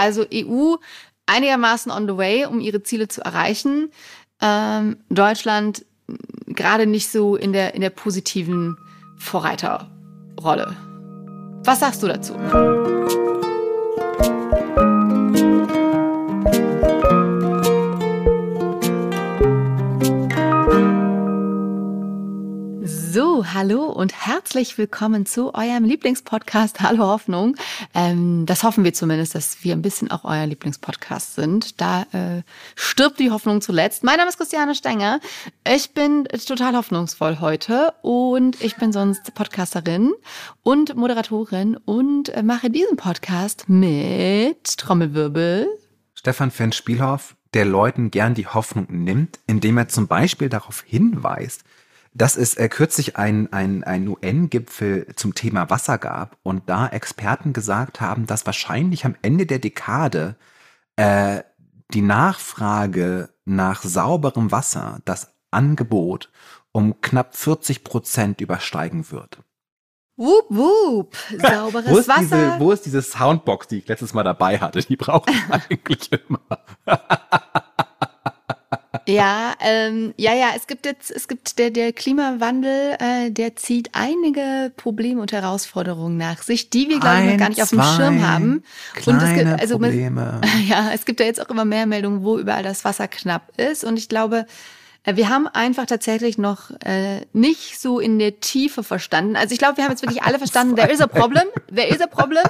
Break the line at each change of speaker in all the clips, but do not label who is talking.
Also EU einigermaßen on the way, um ihre Ziele zu erreichen. Ähm, Deutschland gerade nicht so in der, in der positiven Vorreiterrolle. Was sagst du dazu? Hallo und herzlich willkommen zu eurem Lieblingspodcast Hallo Hoffnung. Ähm, das hoffen wir zumindest, dass wir ein bisschen auch euer Lieblingspodcast sind. Da äh, stirbt die Hoffnung zuletzt. Mein Name ist Christiane Stenger. Ich bin total hoffnungsvoll heute und ich bin sonst Podcasterin und Moderatorin und äh, mache diesen Podcast mit Trommelwirbel.
Stefan Fenn-Spielhoff, der Leuten gern die Hoffnung nimmt, indem er zum Beispiel darauf hinweist, dass es äh, kürzlich ein, ein, ein UN-Gipfel zum Thema Wasser gab und da Experten gesagt haben, dass wahrscheinlich am Ende der Dekade äh, die Nachfrage nach sauberem Wasser, das Angebot, um knapp 40 Prozent übersteigen wird.
Wup, wup, sauberes wo Wasser.
Diese, wo ist diese Soundbox, die ich letztes Mal dabei hatte? Die brauche ich eigentlich immer.
Ja, ähm, ja, ja, es gibt jetzt, es gibt der, der Klimawandel, äh, der zieht einige Probleme und Herausforderungen nach sich, die wir, glaube ich, noch gar nicht auf dem Schirm haben.
Und es gibt, also, Probleme.
ja, es gibt ja jetzt auch immer mehr Meldungen, wo überall das Wasser knapp ist. Und ich glaube, wir haben einfach tatsächlich noch äh, nicht so in der Tiefe verstanden. Also ich glaube, wir haben jetzt wirklich alle verstanden, there is a problem, there is a problem,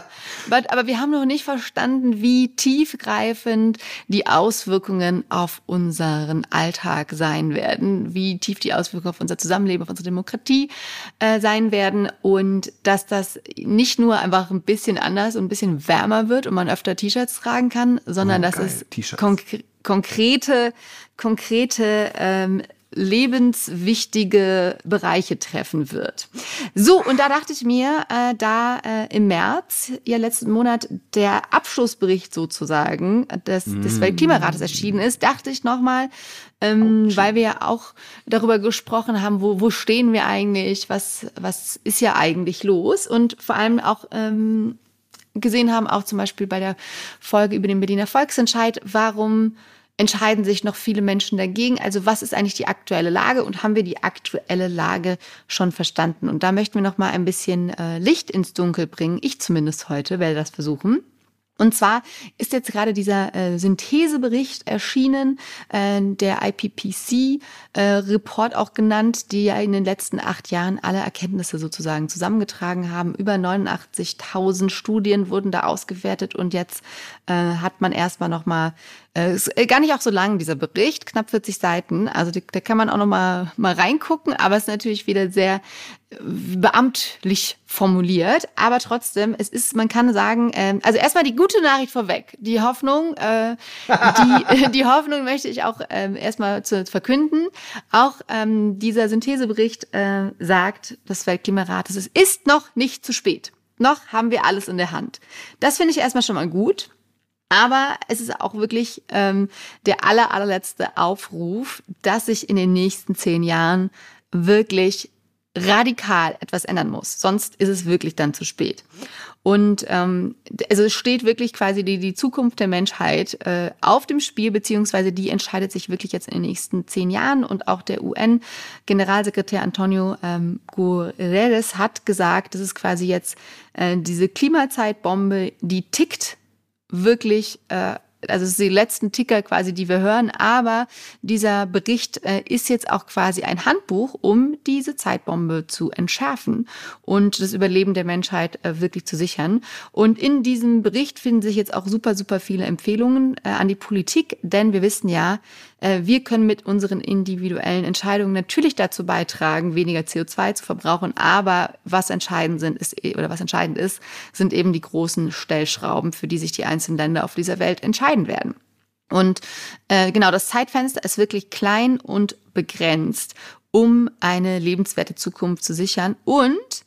but, aber wir haben noch nicht verstanden, wie tiefgreifend die Auswirkungen auf unseren Alltag sein werden, wie tief die Auswirkungen auf unser Zusammenleben, auf unsere Demokratie äh, sein werden und dass das nicht nur einfach ein bisschen anders und ein bisschen wärmer wird und man öfter T-Shirts tragen kann, sondern oh, dass es konkret konkrete, konkrete ähm, lebenswichtige Bereiche treffen wird. So, und da dachte ich mir, äh, da äh, im März, ja letzten Monat, der Abschlussbericht sozusagen des, mm. des Weltklimarates erschienen ist, dachte ich nochmal, ähm, oh, weil wir ja auch darüber gesprochen haben, wo, wo stehen wir eigentlich, was, was ist ja eigentlich los und vor allem auch ähm, gesehen haben, auch zum Beispiel bei der Folge über den Berliner Volksentscheid, warum entscheiden sich noch viele Menschen dagegen. Also was ist eigentlich die aktuelle Lage und haben wir die aktuelle Lage schon verstanden? Und da möchten wir noch mal ein bisschen äh, Licht ins Dunkel bringen. Ich zumindest heute werde das versuchen. Und zwar ist jetzt gerade dieser äh, Synthesebericht erschienen, äh, der IPPC-Report äh, auch genannt, die ja in den letzten acht Jahren alle Erkenntnisse sozusagen zusammengetragen haben. Über 89.000 Studien wurden da ausgewertet und jetzt äh, hat man erstmal nochmal ist äh, gar nicht auch so lang, dieser Bericht, knapp 40 Seiten. Also da kann man auch noch mal, mal reingucken, aber es ist natürlich wieder sehr äh, beamtlich formuliert. Aber trotzdem, es ist, man kann sagen, äh, also erstmal die gute Nachricht vorweg. Die Hoffnung, äh, die, die Hoffnung möchte ich auch äh, erstmal zu verkünden. Auch ähm, dieser Synthesebericht äh, sagt des Weltklimarates, es ist noch nicht zu spät. Noch haben wir alles in der Hand. Das finde ich erstmal schon mal gut. Aber es ist auch wirklich ähm, der aller, allerletzte Aufruf, dass sich in den nächsten zehn Jahren wirklich radikal etwas ändern muss. Sonst ist es wirklich dann zu spät. Und ähm, also es steht wirklich quasi die, die Zukunft der Menschheit äh, auf dem Spiel, beziehungsweise die entscheidet sich wirklich jetzt in den nächsten zehn Jahren. Und auch der UN-Generalsekretär Antonio ähm, Guterres hat gesagt, das ist quasi jetzt äh, diese Klimazeitbombe, die tickt wirklich äh, also es sind die letzten Ticker quasi, die wir hören, aber dieser Bericht äh, ist jetzt auch quasi ein Handbuch, um diese Zeitbombe zu entschärfen und das Überleben der Menschheit äh, wirklich zu sichern. Und in diesem Bericht finden sich jetzt auch super, super viele Empfehlungen äh, an die Politik, denn wir wissen ja, äh, wir können mit unseren individuellen Entscheidungen natürlich dazu beitragen, weniger CO2 zu verbrauchen, aber was entscheidend sind, ist, oder was entscheidend ist, sind eben die großen Stellschrauben, für die sich die einzelnen Länder auf dieser Welt entscheiden werden. Und äh, genau, das Zeitfenster ist wirklich klein und begrenzt, um eine lebenswerte Zukunft zu sichern und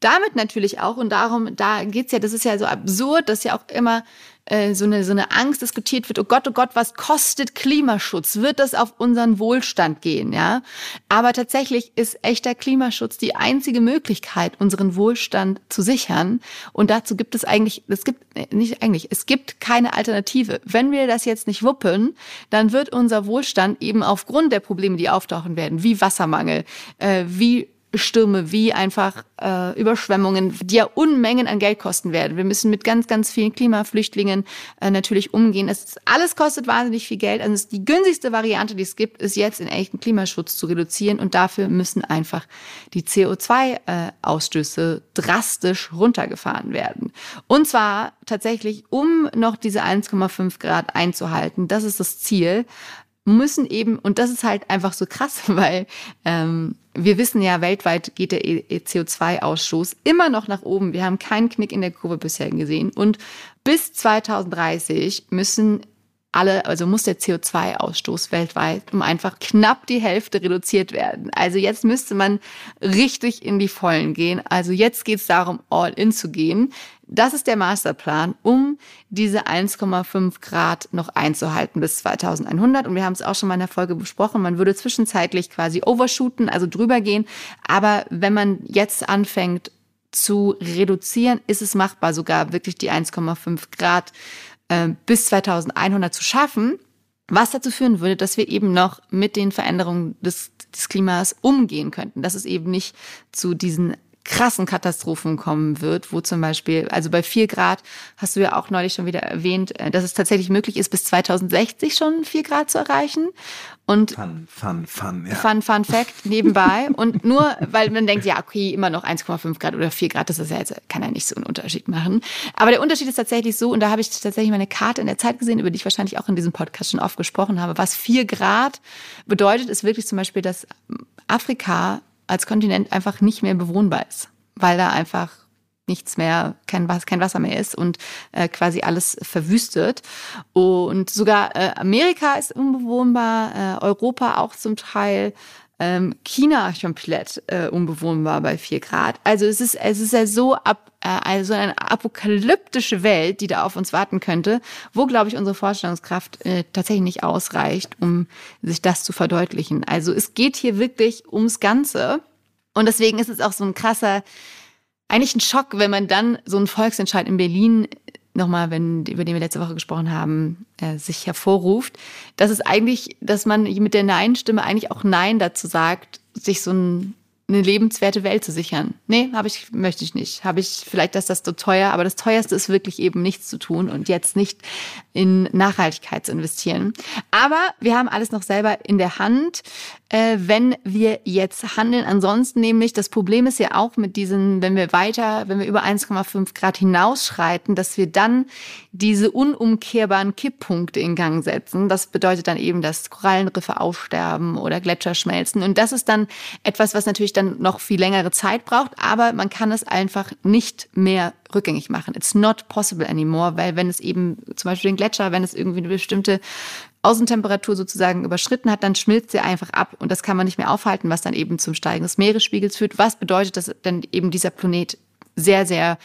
damit natürlich auch, und darum, da geht's ja, das ist ja so absurd, dass ja auch immer äh, so, eine, so eine Angst diskutiert wird, oh Gott, oh Gott, was kostet Klimaschutz? Wird das auf unseren Wohlstand gehen? Ja, aber tatsächlich ist echter Klimaschutz die einzige Möglichkeit, unseren Wohlstand zu sichern. Und dazu gibt es eigentlich, es gibt äh, nicht eigentlich, es gibt keine Alternative. Wenn wir das jetzt nicht wuppen, dann wird unser Wohlstand eben aufgrund der Probleme, die auftauchen werden, wie Wassermangel, äh, wie Stürme wie einfach äh, Überschwemmungen, die ja Unmengen an Geld kosten werden. Wir müssen mit ganz, ganz vielen Klimaflüchtlingen äh, natürlich umgehen. Es alles kostet wahnsinnig viel Geld. Also die günstigste Variante, die es gibt, ist jetzt in echten Klimaschutz zu reduzieren und dafür müssen einfach die CO2-Ausstöße äh, drastisch runtergefahren werden. Und zwar tatsächlich, um noch diese 1,5 Grad einzuhalten. Das ist das Ziel müssen eben, und das ist halt einfach so krass, weil ähm, wir wissen ja, weltweit geht der e, CO2-Ausstoß immer noch nach oben. Wir haben keinen Knick in der Kurve bisher gesehen. Und bis 2030 müssen alle, also muss der CO2-Ausstoß weltweit um einfach knapp die Hälfte reduziert werden. Also jetzt müsste man richtig in die Vollen gehen. Also jetzt geht es darum, all in zu gehen. Das ist der Masterplan, um diese 1,5 Grad noch einzuhalten bis 2100. Und wir haben es auch schon mal in der Folge besprochen. Man würde zwischenzeitlich quasi overshooten, also drüber gehen. Aber wenn man jetzt anfängt zu reduzieren, ist es machbar, sogar wirklich die 1,5 Grad äh, bis 2100 zu schaffen. Was dazu führen würde, dass wir eben noch mit den Veränderungen des, des Klimas umgehen könnten. Dass es eben nicht zu diesen krassen Katastrophen kommen wird, wo zum Beispiel, also bei vier Grad hast du ja auch neulich schon wieder erwähnt, äh, dass es tatsächlich möglich ist, bis 2060 schon vier Grad zu erreichen. Und
fun, fun, fun, ja.
Fun, fun Fact nebenbei. und nur, weil man denkt, ja, okay, immer noch 1,5 Grad oder 4 Grad, das ist ja jetzt, kann ja nicht so einen Unterschied machen. Aber der Unterschied ist tatsächlich so, und da habe ich tatsächlich meine Karte in der Zeit gesehen, über die ich wahrscheinlich auch in diesem Podcast schon oft gesprochen habe. Was 4 Grad bedeutet, ist wirklich zum Beispiel, dass Afrika als Kontinent einfach nicht mehr bewohnbar ist, weil da einfach nichts mehr, kein, kein Wasser mehr ist und äh, quasi alles verwüstet. Und sogar äh, Amerika ist unbewohnbar, äh, Europa auch zum Teil, ähm, China komplett äh, unbewohnbar bei vier Grad. Also es ist, es ist ja so ab, äh, also eine apokalyptische Welt, die da auf uns warten könnte, wo, glaube ich, unsere Vorstellungskraft äh, tatsächlich nicht ausreicht, um sich das zu verdeutlichen. Also es geht hier wirklich ums Ganze. Und deswegen ist es auch so ein krasser, eigentlich ein Schock, wenn man dann so einen Volksentscheid in Berlin nochmal, wenn, über den wir letzte Woche gesprochen haben, äh, sich hervorruft, dass es eigentlich, dass man mit der Nein-Stimme eigentlich auch Nein dazu sagt, sich so ein eine lebenswerte Welt zu sichern. Nee, habe ich, möchte ich nicht. Habe ich, vielleicht ist das so teuer, aber das teuerste ist wirklich eben nichts zu tun und jetzt nicht in Nachhaltigkeit zu investieren. Aber wir haben alles noch selber in der Hand, äh, wenn wir jetzt handeln. Ansonsten nämlich, das Problem ist ja auch mit diesen, wenn wir weiter, wenn wir über 1,5 Grad hinausschreiten, dass wir dann diese unumkehrbaren Kipppunkte in Gang setzen. Das bedeutet dann eben, dass Korallenriffe aussterben oder Gletscher schmelzen. Und das ist dann etwas, was natürlich dann noch viel längere Zeit braucht, aber man kann es einfach nicht mehr rückgängig machen. It's not possible anymore, weil wenn es eben zum Beispiel den Gletscher, wenn es irgendwie eine bestimmte Außentemperatur sozusagen überschritten hat, dann schmilzt sie einfach ab und das kann man nicht mehr aufhalten, was dann eben zum Steigen des Meeresspiegels führt. Was bedeutet, dass dann eben dieser Planet sehr, sehr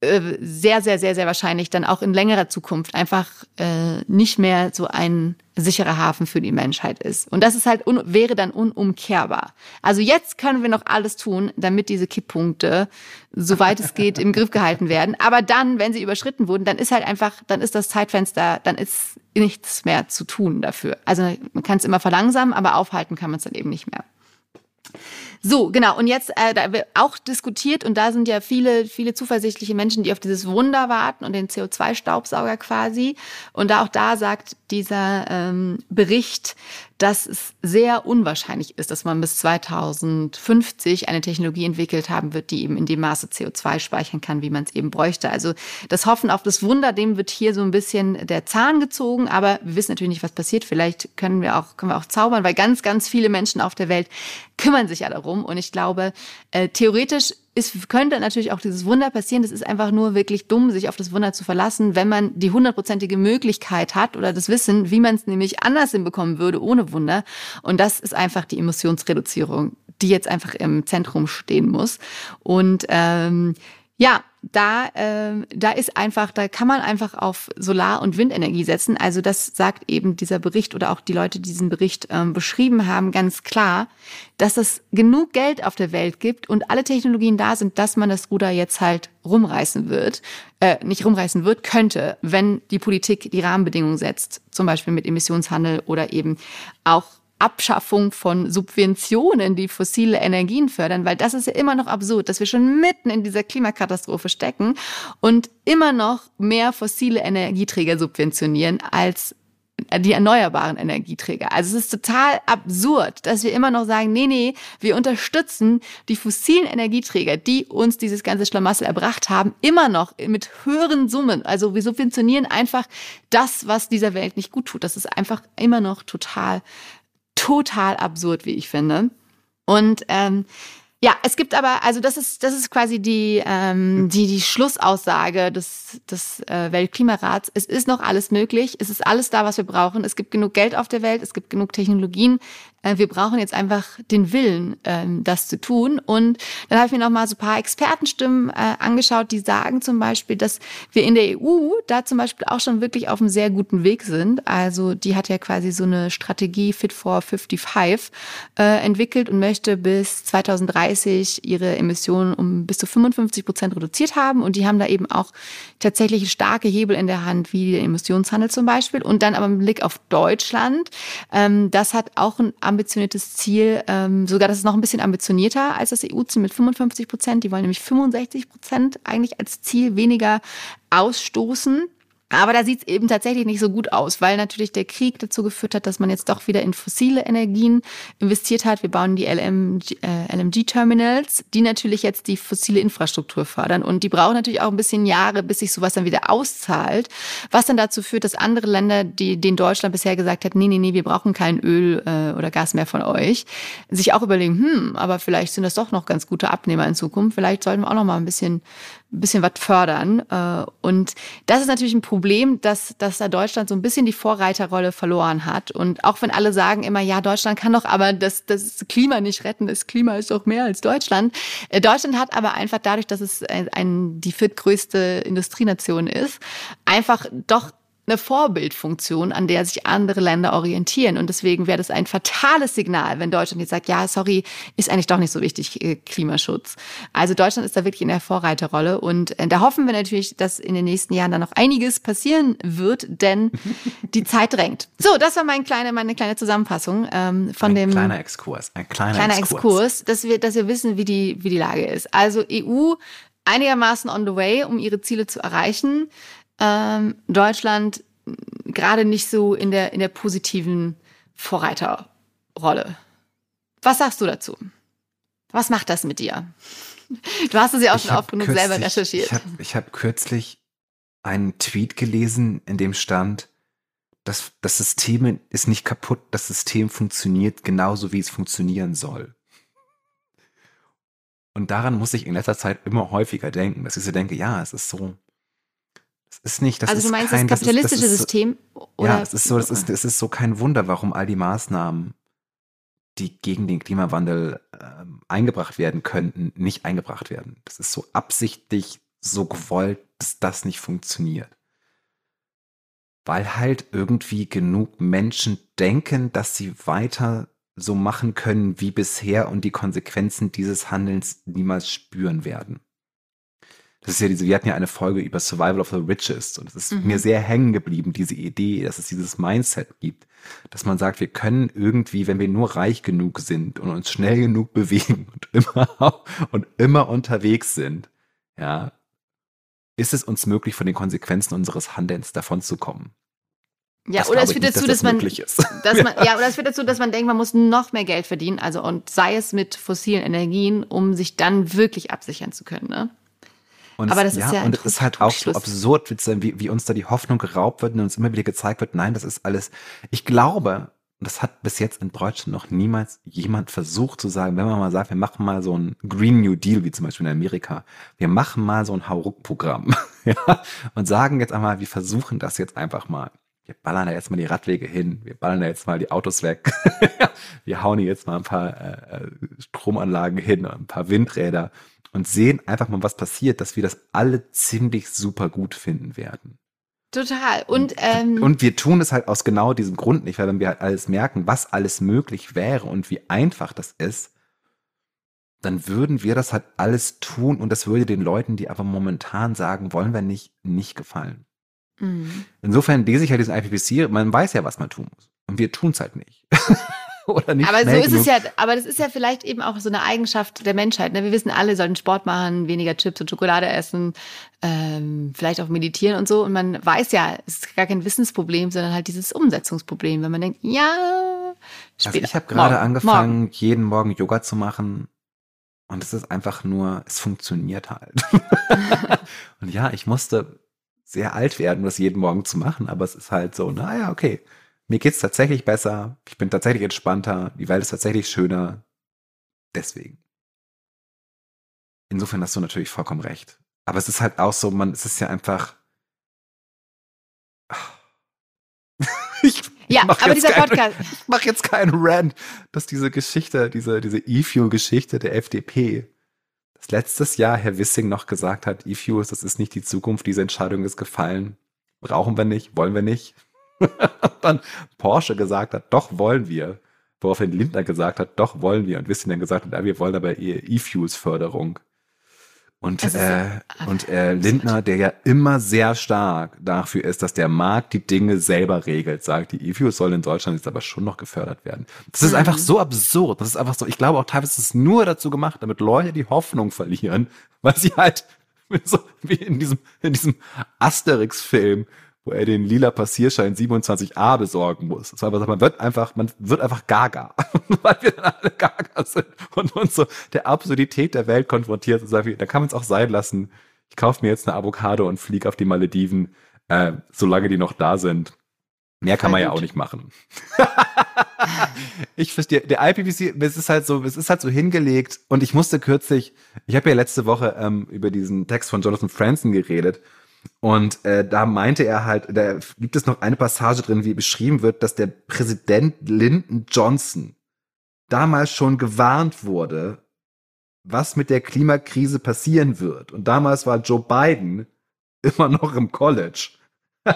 sehr, sehr, sehr, sehr wahrscheinlich dann auch in längerer Zukunft einfach äh, nicht mehr so ein sicherer Hafen für die Menschheit ist. Und das ist halt wäre dann unumkehrbar. Also jetzt können wir noch alles tun, damit diese Kipppunkte, soweit es geht, im Griff gehalten werden. Aber dann, wenn sie überschritten wurden, dann ist halt einfach, dann ist das Zeitfenster, dann ist nichts mehr zu tun dafür. Also man kann es immer verlangsamen, aber aufhalten kann man es dann eben nicht mehr. So, genau. Und jetzt äh, da wird auch diskutiert und da sind ja viele, viele zuversichtliche Menschen, die auf dieses Wunder warten und den CO2-Staubsauger quasi. Und da auch da sagt dieser ähm, Bericht, dass es sehr unwahrscheinlich ist, dass man bis 2050 eine Technologie entwickelt haben wird, die eben in dem Maße CO2 speichern kann, wie man es eben bräuchte. Also das Hoffen auf das Wunder, dem wird hier so ein bisschen der Zahn gezogen, aber wir wissen natürlich nicht, was passiert. Vielleicht können wir auch, können wir auch zaubern, weil ganz, ganz viele Menschen auf der Welt kümmern sich ja darum. Und ich glaube, äh, theoretisch ist, könnte natürlich auch dieses Wunder passieren. Das ist einfach nur wirklich dumm, sich auf das Wunder zu verlassen, wenn man die hundertprozentige Möglichkeit hat oder das Wissen, wie man es nämlich anders hinbekommen würde ohne Wunder. Und das ist einfach die Emissionsreduzierung, die jetzt einfach im Zentrum stehen muss. Und ähm, ja, da, äh, da ist einfach, da kann man einfach auf Solar- und Windenergie setzen. Also das sagt eben dieser Bericht oder auch die Leute, die diesen Bericht ähm, beschrieben haben, ganz klar, dass es genug Geld auf der Welt gibt und alle Technologien da sind, dass man das Ruder jetzt halt rumreißen wird, äh, nicht rumreißen wird, könnte, wenn die Politik die Rahmenbedingungen setzt, zum Beispiel mit Emissionshandel oder eben auch Abschaffung von Subventionen, die fossile Energien fördern, weil das ist ja immer noch absurd, dass wir schon mitten in dieser Klimakatastrophe stecken und immer noch mehr fossile Energieträger subventionieren als die erneuerbaren Energieträger. Also es ist total absurd, dass wir immer noch sagen, nee, nee, wir unterstützen die fossilen Energieträger, die uns dieses ganze Schlamassel erbracht haben, immer noch mit höheren Summen. Also wir subventionieren einfach das, was dieser Welt nicht gut tut. Das ist einfach immer noch total total absurd, wie ich finde. Und ähm, ja, es gibt aber, also das ist, das ist quasi die, ähm, die, die Schlussaussage des, des äh, Weltklimarats. Es ist noch alles möglich, es ist alles da, was wir brauchen. Es gibt genug Geld auf der Welt, es gibt genug Technologien, wir brauchen jetzt einfach den Willen, ähm, das zu tun. Und dann habe ich mir noch mal so ein paar Expertenstimmen äh, angeschaut, die sagen zum Beispiel, dass wir in der EU da zum Beispiel auch schon wirklich auf einem sehr guten Weg sind. Also die hat ja quasi so eine Strategie Fit for 55 äh, entwickelt und möchte bis 2030 ihre Emissionen um bis zu 55 Prozent reduziert haben. Und die haben da eben auch tatsächlich starke Hebel in der Hand, wie der Emissionshandel zum Beispiel. Und dann aber mit Blick auf Deutschland, ähm, das hat auch ein ambitioniertes Ziel, ähm, sogar das ist noch ein bisschen ambitionierter als das EU-Ziel mit 55 Prozent. Die wollen nämlich 65 Prozent eigentlich als Ziel weniger ausstoßen. Aber da sieht es eben tatsächlich nicht so gut aus, weil natürlich der Krieg dazu geführt hat, dass man jetzt doch wieder in fossile Energien investiert hat. Wir bauen die LMG, äh, LMG-Terminals, die natürlich jetzt die fossile Infrastruktur fördern. Und die brauchen natürlich auch ein bisschen Jahre, bis sich sowas dann wieder auszahlt. Was dann dazu führt, dass andere Länder, die denen Deutschland bisher gesagt hat, nee, nee, nee, wir brauchen kein Öl äh, oder Gas mehr von euch, sich auch überlegen, hm, aber vielleicht sind das doch noch ganz gute Abnehmer in Zukunft. Vielleicht sollten wir auch noch mal ein bisschen bisschen was fördern. Äh, und das ist natürlich ein Problem, dass, dass da Deutschland so ein bisschen die Vorreiterrolle verloren hat. Und auch wenn alle sagen immer, ja, Deutschland kann doch aber das, das Klima nicht retten, das Klima ist doch mehr als Deutschland. Äh, Deutschland hat aber einfach dadurch, dass es ein, ein, die viertgrößte Industrienation ist, einfach doch eine Vorbildfunktion, an der sich andere Länder orientieren. Und deswegen wäre das ein fatales Signal, wenn Deutschland jetzt sagt, ja, sorry, ist eigentlich doch nicht so wichtig, äh, Klimaschutz. Also Deutschland ist da wirklich in der Vorreiterrolle. Und äh, da hoffen wir natürlich, dass in den nächsten Jahren da noch einiges passieren wird, denn die Zeit drängt. So, das war mein kleine, meine kleine Zusammenfassung ähm, von
ein
dem.
Kleiner Exkurs, ein kleiner,
kleiner
Exkurs.
Exkurs, dass wir, dass wir wissen, wie die, wie die Lage ist. Also EU einigermaßen on the way, um ihre Ziele zu erreichen ähm, Deutschland gerade nicht so in der, in der positiven Vorreiterrolle. Was sagst du dazu? Was macht das mit dir? Du hast es ja auch schon oft genug selber recherchiert.
Ich habe ich hab kürzlich einen Tweet gelesen, in dem stand, dass das System ist nicht kaputt, das System funktioniert genauso, wie es funktionieren soll. Und daran muss ich in letzter Zeit immer häufiger denken, dass ich so denke, ja, es ist so, es ist nicht, das
also du meinst
kein,
das kapitalistische
das ist, das
ist, System?
Oder? Ja, es ist so, es ist, es ist so kein Wunder, warum all die Maßnahmen, die gegen den Klimawandel äh, eingebracht werden könnten, nicht eingebracht werden. Das ist so absichtlich so gewollt, dass das nicht funktioniert. Weil halt irgendwie genug Menschen denken, dass sie weiter so machen können wie bisher und die Konsequenzen dieses Handelns niemals spüren werden. Das ist ja diese, wir hatten ja eine Folge über Survival of the Richest und es ist mhm. mir sehr hängen geblieben, diese Idee, dass es dieses Mindset gibt, dass man sagt, wir können irgendwie, wenn wir nur reich genug sind und uns schnell genug bewegen und immer, und immer unterwegs sind, ja, ist es uns möglich, von den Konsequenzen unseres Handelns davon zu kommen.
Ja, das oder es führt dazu, dass, das man, dass man, ja, oder es führt dazu, dass man denkt, man muss noch mehr Geld verdienen, also und sei es mit fossilen Energien, um sich dann wirklich absichern zu können, ne?
Und aber das es, ist ja, und es ist halt auch so absurd, wie, wie uns da die Hoffnung geraubt wird und uns immer wieder gezeigt wird, nein, das ist alles. Ich glaube, das hat bis jetzt in Deutschland noch niemals jemand versucht zu sagen, wenn man mal sagt, wir machen mal so ein Green New Deal, wie zum Beispiel in Amerika, wir machen mal so ein Hauruck-Programm ja, und sagen jetzt einmal, wir versuchen das jetzt einfach mal. Wir ballern da jetzt mal die Radwege hin, wir ballern da jetzt mal die Autos weg, wir hauen hier jetzt mal ein paar äh, äh Stromanlagen hin, ein paar Windräder und sehen einfach mal, was passiert, dass wir das alle ziemlich super gut finden werden.
Total. Und, ähm,
und wir tun es halt aus genau diesem Grund nicht, weil wenn wir halt alles merken, was alles möglich wäre und wie einfach das ist, dann würden wir das halt alles tun und das würde den Leuten, die aber momentan sagen, wollen wir nicht, nicht gefallen. Mhm. Insofern lese ich halt diesen IPPC, man weiß ja, was man tun muss. Und wir tun es halt nicht.
Oder nicht aber so ist genug. es ja, aber das ist ja vielleicht eben auch so eine Eigenschaft der Menschheit. Ne? Wir wissen alle, sollten Sport machen, weniger Chips und Schokolade essen, ähm, vielleicht auch meditieren und so. Und man weiß ja, es ist gar kein Wissensproblem, sondern halt dieses Umsetzungsproblem, wenn man denkt, ja,
später. Also ich habe gerade angefangen, morgen. jeden Morgen Yoga zu machen. Und es ist einfach nur, es funktioniert halt. und ja, ich musste sehr alt werden, das jeden Morgen zu machen, aber es ist halt so, naja, okay mir geht's tatsächlich besser, ich bin tatsächlich entspannter, die Welt ist tatsächlich schöner. Deswegen. Insofern hast du natürlich vollkommen recht. Aber es ist halt auch so, man, es ist ja einfach.
ich ja, aber dieser
kein,
Podcast.
Ich mache jetzt keinen Rant, dass diese Geschichte, diese, diese E-Fuel-Geschichte der FDP, das letztes Jahr Herr Wissing noch gesagt hat, E-Fuels, das ist nicht die Zukunft, diese Entscheidung ist gefallen. Brauchen wir nicht, wollen wir nicht. dann Porsche gesagt hat, doch wollen wir. Woraufhin Lindner gesagt hat, doch wollen wir. Und Wissing dann gesagt hat, ja, wir wollen aber E-Fuels-Förderung. Und, äh, und äh, Lindner, der ja immer sehr stark dafür ist, dass der Markt die Dinge selber regelt, sagt, die E-Fuels sollen in Deutschland jetzt aber schon noch gefördert werden. Das ist mhm. einfach so absurd. Das ist einfach so, ich glaube auch teilweise ist es nur dazu gemacht, damit Leute die Hoffnung verlieren, weil sie halt so wie in diesem, in diesem Asterix-Film, wo er den lila Passierschein 27a besorgen muss. Das war einfach, man wird einfach, man wird einfach gaga, weil wir dann alle gaga sind und uns so der Absurdität der Welt konfrontiert und sagen, da kann man es auch sein lassen. Ich kaufe mir jetzt eine Avocado und fliege auf die Malediven, äh, solange die noch da sind. Mehr kann man ja auch nicht machen. ich verstehe, der IPPC, es ist halt so, es ist halt so hingelegt und ich musste kürzlich, ich habe ja letzte Woche ähm, über diesen Text von Jonathan Franzen geredet und äh, da meinte er halt, da gibt es noch eine Passage drin, wie beschrieben wird, dass der Präsident Lyndon Johnson damals schon gewarnt wurde, was mit der Klimakrise passieren wird. Und damals war Joe Biden immer noch im College.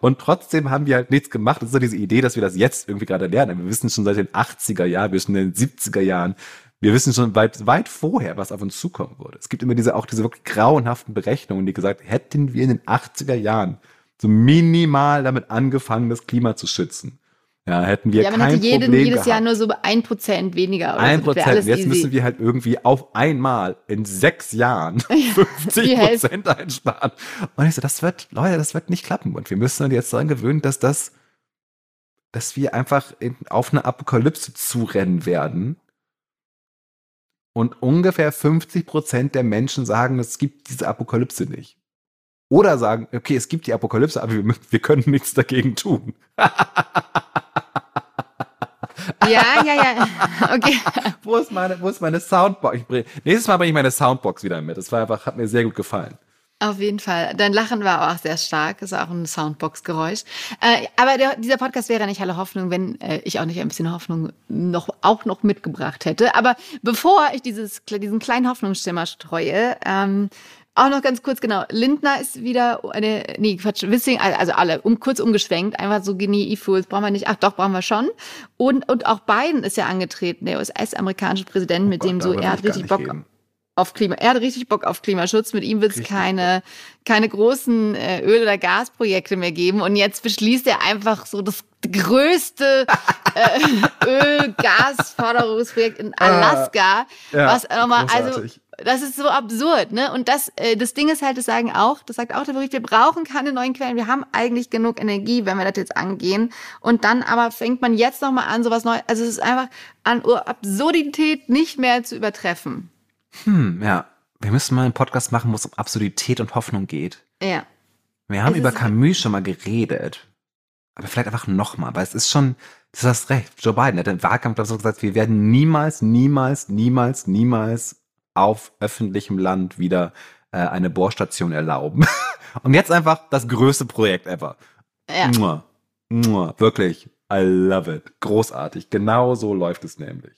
und trotzdem haben wir halt nichts gemacht. Das ist so diese Idee, dass wir das jetzt irgendwie gerade lernen. Wir wissen schon seit den 80er Jahren, wir wissen in den 70er Jahren, wir wissen schon weit, weit vorher, was auf uns zukommen würde. Es gibt immer diese, auch diese wirklich grauenhaften Berechnungen, die gesagt, hätten wir in den 80er Jahren so minimal damit angefangen, das Klima zu schützen. Ja, hätten wir ja, man kein hatte jeden, Problem
jedes
gehabt.
Jahr nur so ein Prozent weniger.
Oder ein Prozent. Jetzt easy. müssen wir halt irgendwie auf einmal in sechs Jahren 50 Prozent einsparen. Und ich so, das wird, Leute, das wird nicht klappen. Und wir müssen uns jetzt daran gewöhnen, dass das, dass wir einfach in, auf eine Apokalypse zurennen werden und ungefähr 50 Prozent der Menschen sagen, es gibt diese Apokalypse nicht. Oder sagen, okay, es gibt die Apokalypse, aber wir, wir können nichts dagegen tun.
Ja, ja, ja. Okay.
wo ist meine, wo ist meine Soundbox? Bring, nächstes Mal bringe ich meine Soundbox wieder mit. Das war einfach, hat mir sehr gut gefallen.
Auf jeden Fall. Dein Lachen war auch sehr stark. Ist auch ein Soundbox-Geräusch. Äh, aber der, dieser Podcast wäre nicht alle Hoffnung, wenn äh, ich auch nicht ein bisschen Hoffnung noch, auch noch mitgebracht hätte. Aber bevor ich dieses, diesen kleinen Hoffnungsschimmer streue, ähm, auch noch ganz kurz, genau. Lindner ist wieder eine, nee, Quatsch, Wissing, also alle, um, kurz umgeschwenkt, einfach so genie E-Fools, brauchen wir nicht, ach doch, brauchen wir schon. Und, und auch Biden ist ja angetreten, der US-amerikanische Präsident, oh mit Gott, dem so, er hat richtig Bock. Geben auf Klima. Er hat richtig Bock auf Klimaschutz. Mit ihm wird es keine, keine großen äh, Öl- oder Gasprojekte mehr geben. Und jetzt beschließt er einfach so das größte äh, Öl-Gas-Förderungsprojekt in ah, Alaska. ja, was nochmal, also das ist so absurd, ne? Und das, äh, das Ding ist halt, das sagen auch, das sagt auch der Bericht, wir brauchen keine neuen Quellen, wir haben eigentlich genug Energie, wenn wir das jetzt angehen. Und dann aber fängt man jetzt nochmal an, sowas Neues. Also es ist einfach an Absurdität nicht mehr zu übertreffen.
Hm, ja. Wir müssen mal einen Podcast machen, wo es um Absurdität und Hoffnung geht.
Ja.
Wir haben über Camus schon mal geredet. Aber vielleicht einfach nochmal, weil es ist schon, du hast recht, Joe Biden hat im Wahlkampf so gesagt, wir werden niemals, niemals, niemals, niemals auf öffentlichem Land wieder äh, eine Bohrstation erlauben. Und jetzt einfach das größte Projekt ever. Ja. Mua, mua, wirklich, I love it. Großartig. Genau so läuft es nämlich.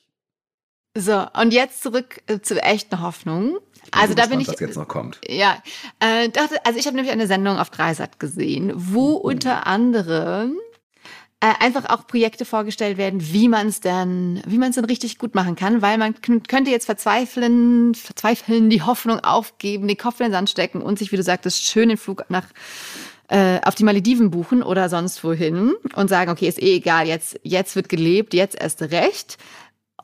So, und jetzt zurück äh, zur echten Hoffnung.
bin
Also
so
da bin ich.
was jetzt noch kommt.
Ja, äh, dachte, also ich habe nämlich eine Sendung auf Dreisat gesehen, wo unter anderem äh, einfach auch Projekte vorgestellt werden, wie man es denn, wie man es denn richtig gut machen kann, weil man könnte jetzt verzweifeln, verzweifeln, die Hoffnung aufgeben, den Kopf in den Sand stecken und sich, wie du sagtest, schön den Flug nach äh, auf die Malediven buchen oder sonst wohin und sagen, okay, ist eh egal, jetzt jetzt wird gelebt, jetzt erst recht.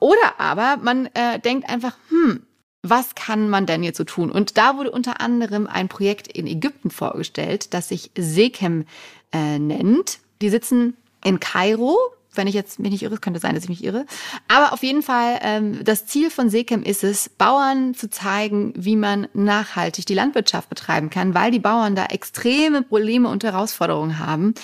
Oder aber man äh, denkt einfach, hm, was kann man denn jetzt so tun? Und da wurde unter anderem ein Projekt in Ägypten vorgestellt, das sich Sekem äh, nennt. Die sitzen in Kairo. Wenn ich jetzt mich nicht irre, könnte sein, dass ich mich irre. Aber auf jeden Fall, ähm, das Ziel von Sekem ist es, Bauern zu zeigen, wie man nachhaltig die Landwirtschaft betreiben kann, weil die Bauern da extreme Probleme und Herausforderungen haben.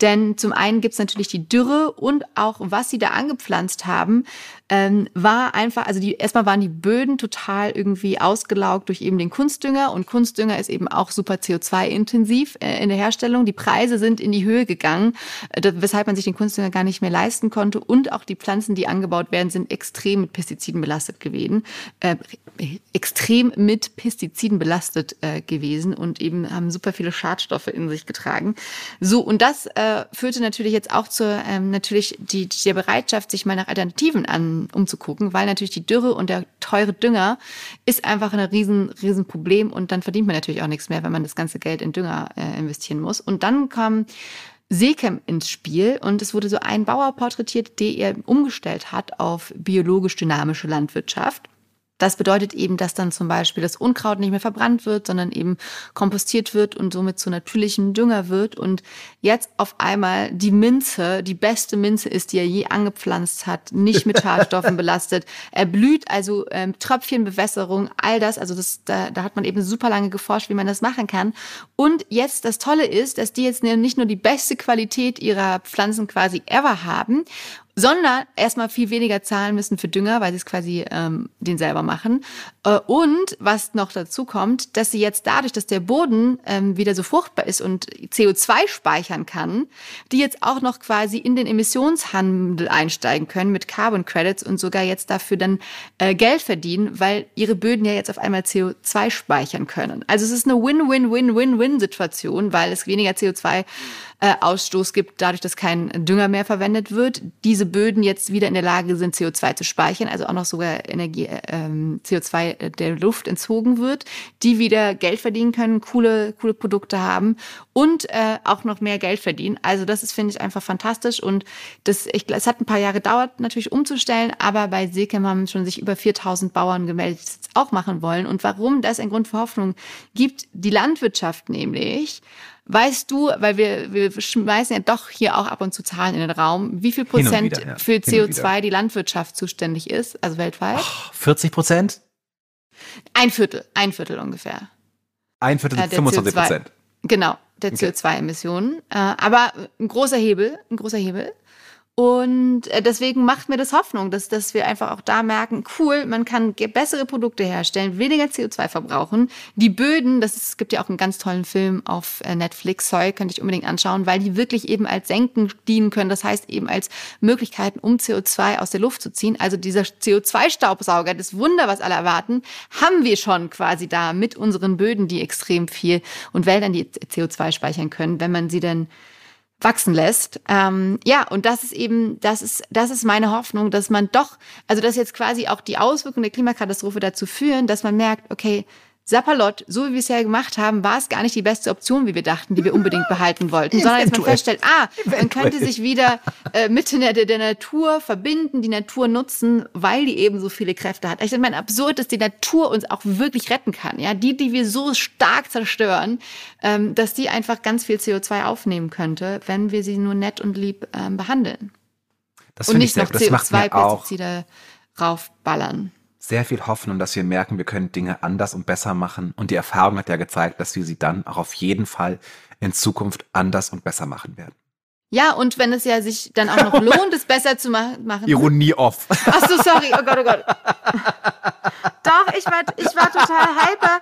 Denn zum einen gibt es natürlich die Dürre und auch, was sie da angepflanzt haben, ähm, war einfach, also die, erstmal waren die Böden total irgendwie ausgelaugt durch eben den Kunstdünger und Kunstdünger ist eben auch super CO2-intensiv äh, in der Herstellung. Die Preise sind in die Höhe gegangen, äh, weshalb man sich den Kunstdünger gar nicht mehr leisten konnte und auch die Pflanzen, die angebaut werden, sind extrem mit Pestiziden belastet gewesen, äh, extrem mit Pestiziden belastet äh, gewesen und eben haben super viele Schadstoffe in sich getragen. So und das äh, führte natürlich jetzt auch zur ähm, natürlich die, der Bereitschaft, sich mal nach Alternativen an umzugucken, weil natürlich die Dürre und der teure Dünger ist einfach ein riesen riesen Problem und dann verdient man natürlich auch nichts mehr, wenn man das ganze Geld in Dünger äh, investieren muss. Und dann kam Seekem ins Spiel und es wurde so ein Bauer porträtiert, der er umgestellt hat auf biologisch dynamische Landwirtschaft. Das bedeutet eben, dass dann zum Beispiel das Unkraut nicht mehr verbrannt wird, sondern eben kompostiert wird und somit zu natürlichem Dünger wird. Und jetzt auf einmal die Minze, die beste Minze ist, die er je angepflanzt hat, nicht mit Schadstoffen belastet. Er blüht, also ähm, Tröpfchenbewässerung, all das. Also das, da, da hat man eben super lange geforscht, wie man das machen kann. Und jetzt das Tolle ist, dass die jetzt nicht nur die beste Qualität ihrer Pflanzen quasi ever haben, sondern erstmal viel weniger zahlen müssen für Dünger, weil sie es quasi ähm, den selber machen. Äh, und was noch dazu kommt, dass sie jetzt dadurch, dass der Boden ähm, wieder so fruchtbar ist und CO2 speichern kann, die jetzt auch noch quasi in den Emissionshandel einsteigen können mit Carbon Credits und sogar jetzt dafür dann äh, Geld verdienen, weil ihre Böden ja jetzt auf einmal CO2 speichern können. Also es ist eine Win-Win-Win-Win-Win-Situation, weil es weniger CO2 äh, Ausstoß gibt, dadurch, dass kein Dünger mehr verwendet wird. Diese Böden jetzt wieder in der Lage sind, CO2 zu speichern, also auch noch sogar Energie, äh, ähm, CO2 der Luft entzogen wird, die wieder Geld verdienen können, coole, coole Produkte haben und äh, auch noch mehr Geld verdienen. Also das ist, finde ich, einfach fantastisch und das, ich, es hat ein paar Jahre gedauert, natürlich umzustellen, aber bei Seekem haben schon sich über 4000 Bauern gemeldet, die das jetzt auch machen wollen. Und warum das ein Grund für Hoffnung gibt, die Landwirtschaft nämlich, Weißt du, weil wir, wir schmeißen ja doch hier auch ab und zu Zahlen in den Raum, wie viel Prozent
wieder, ja.
für
Hin und
CO2
wieder.
die Landwirtschaft zuständig ist, also weltweit?
40 Prozent?
Ein Viertel, ein Viertel ungefähr.
Ein Viertel,
Äh, der
25
CO2.
Prozent.
Genau, der
Okay.
CO2-Emissionen. Äh, aber ein großer Hebel, ein großer Hebel. Und äh, deswegen macht mir das Hoffnung, dass, dass wir einfach auch da merken, cool, man kann bessere Produkte herstellen, weniger CO2 verbrauchen. Die Böden, das ist, es gibt ja auch einen ganz tollen Film auf äh, Netflix, Soy, könnte ich unbedingt anschauen, weil die wirklich eben als Senken dienen können. Das heißt eben als Möglichkeiten, um CO2 aus der Luft zu ziehen. Also dieser CO2-Staubsauger, das Wunder, was alle erwarten, haben wir schon quasi da mit unseren Böden, die extrem viel und Wäldern, die CO2 speichern können, wenn man sie dann wachsen lässt. Ähm, ja, und das ist eben, das ist, das ist meine Hoffnung, dass man doch, also dass jetzt quasi auch die Auswirkungen der Klimakatastrophe dazu führen, dass man merkt, okay, Sapperlot, so wie wir es ja gemacht haben, war es gar nicht die beste Option, wie wir dachten, die wir unbedingt behalten wollten, sondern dass man feststellt, ah, man könnte sich wieder äh, mit der, der, Natur verbinden, die Natur nutzen, weil die eben so viele Kräfte hat. Ich meine, absurd, dass die Natur uns auch wirklich retten kann. Ja, die, die wir so stark zerstören, ähm, dass die einfach ganz viel CO2 aufnehmen könnte, wenn wir sie nur nett und lieb ähm, behandeln
Das
und
finde ich
nicht
sehr,
noch
das macht mir auch
CO2-Pestizide raufballern.
Sehr viel Hoffnung, dass wir merken, wir können Dinge anders und besser machen. Und die Erfahrung hat ja gezeigt, dass wir sie dann auch auf jeden Fall in Zukunft anders und besser machen werden.
Ja, und wenn es ja sich dann auch noch lohnt, es besser zu ma machen.
Ironie off.
Ach so, sorry. Oh Gott, oh Gott. Doch, ich war, ich war total hyper,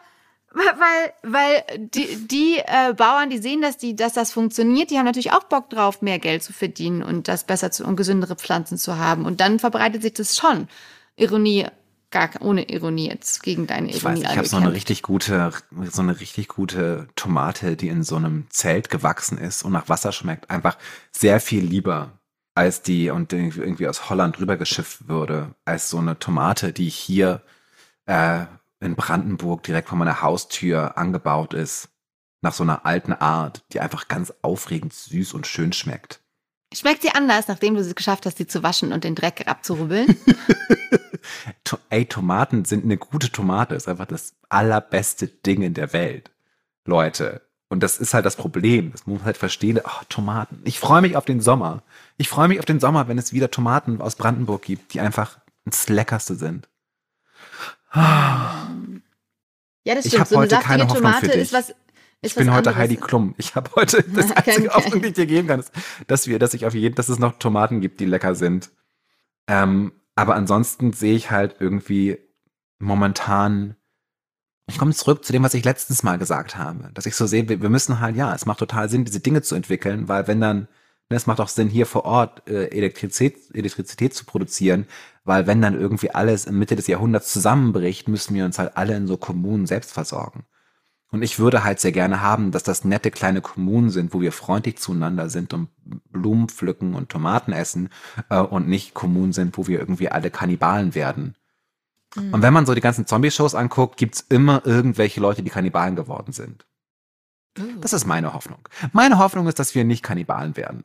weil, weil die, die äh, Bauern, die sehen, dass, die, dass das funktioniert, die haben natürlich auch Bock drauf, mehr Geld zu verdienen und das besser zu und gesündere Pflanzen zu haben. Und dann verbreitet sich das schon Ironie, gar ohne Ironie jetzt gegen deine Ironie.
Ich weiß, ich habe so eine richtig gute, so eine richtig gute Tomate, die in so einem Zelt gewachsen ist und nach Wasser schmeckt, einfach sehr viel lieber als die und irgendwie aus Holland rübergeschifft würde, als so eine Tomate, die hier äh, in Brandenburg direkt vor meiner Haustür angebaut ist. Nach so einer alten Art, die einfach ganz aufregend süß und schön schmeckt.
Schmeckt sie anders, nachdem du es geschafft hast, sie zu waschen und den Dreck abzurubbeln?
Ey, Tomaten sind eine gute Tomate, ist einfach das allerbeste Ding in der Welt. Leute. Und das ist halt das Problem. Das muss man halt verstehen. Oh, Tomaten. Ich freue mich auf den Sommer. Ich freue mich auf den Sommer, wenn es wieder Tomaten aus Brandenburg gibt, die einfach das Leckerste sind.
Ja, das stimmt.
Ich habe
so
heute keine Hoffnung
Tomate
für dich.
Ist was,
ich bin heute
anderes.
Heidi Klum. Ich habe heute das einzige
okay.
Hoffnung, die ich dir geben kann, ist, dass wir, dass ich auf jeden, dass es noch Tomaten gibt, die lecker sind. Ähm, aber ansonsten sehe ich halt irgendwie momentan. Ich komme zurück zu dem, was ich letztens mal gesagt habe, dass ich so sehe, wir, wir müssen halt, ja, es macht total Sinn, diese Dinge zu entwickeln, weil wenn dann, ne, es macht auch Sinn, hier vor Ort äh, Elektrizität, Elektrizität zu produzieren, weil wenn dann irgendwie alles in Mitte des Jahrhunderts zusammenbricht, müssen wir uns halt alle in so Kommunen selbst versorgen. Und ich würde halt sehr gerne haben, dass das nette kleine Kommunen sind, wo wir freundlich zueinander sind und Blumen pflücken und Tomaten essen äh, und nicht Kommunen sind, wo wir irgendwie alle Kannibalen werden. Und wenn man so die ganzen Zombie-Shows anguckt, gibt's immer irgendwelche Leute, die Kannibalen geworden sind. Das ist meine Hoffnung. Meine Hoffnung ist, dass wir nicht Kannibalen werden.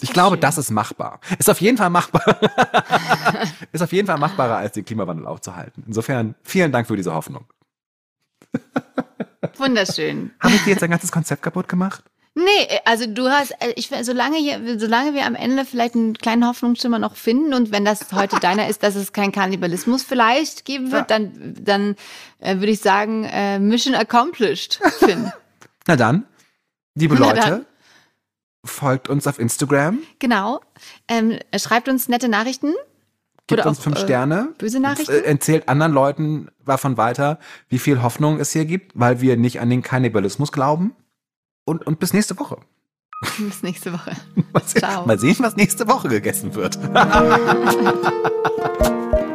Ich glaube,
schön.
das ist machbar. Ist auf jeden Fall machbar. ist auf jeden Fall machbarer, als den Klimawandel aufzuhalten. Insofern, vielen Dank für diese Hoffnung.
Wunderschön.
Habe ich dir jetzt dein ganzes Konzept kaputt gemacht?
Nee, also du hast, äh, ich, solange, hier, solange wir am Ende vielleicht einen kleinen Hoffnungsschimmer noch finden und wenn das heute deiner ist, dass es keinen Kannibalismus vielleicht geben wird,
Ja.
dann, dann äh, würde ich sagen, äh, Mission accomplished, Finn.
Na dann, liebe
Na
Leute,
dann.
folgt uns auf Instagram,
genau. Ähm, schreibt uns nette Nachrichten.
Gebt
Oder
uns
auch,
fünf
äh,
Sterne.
böse Nachrichten?
Äh, Erzählt anderen Leuten davon weiter, wie viel Hoffnung es hier gibt, weil wir nicht an den Kannibalismus glauben. Und, und bis nächste Woche.
Bis nächste Woche.
Mal sehen,
Ciao.
mal sehen, was nächste Woche gegessen wird.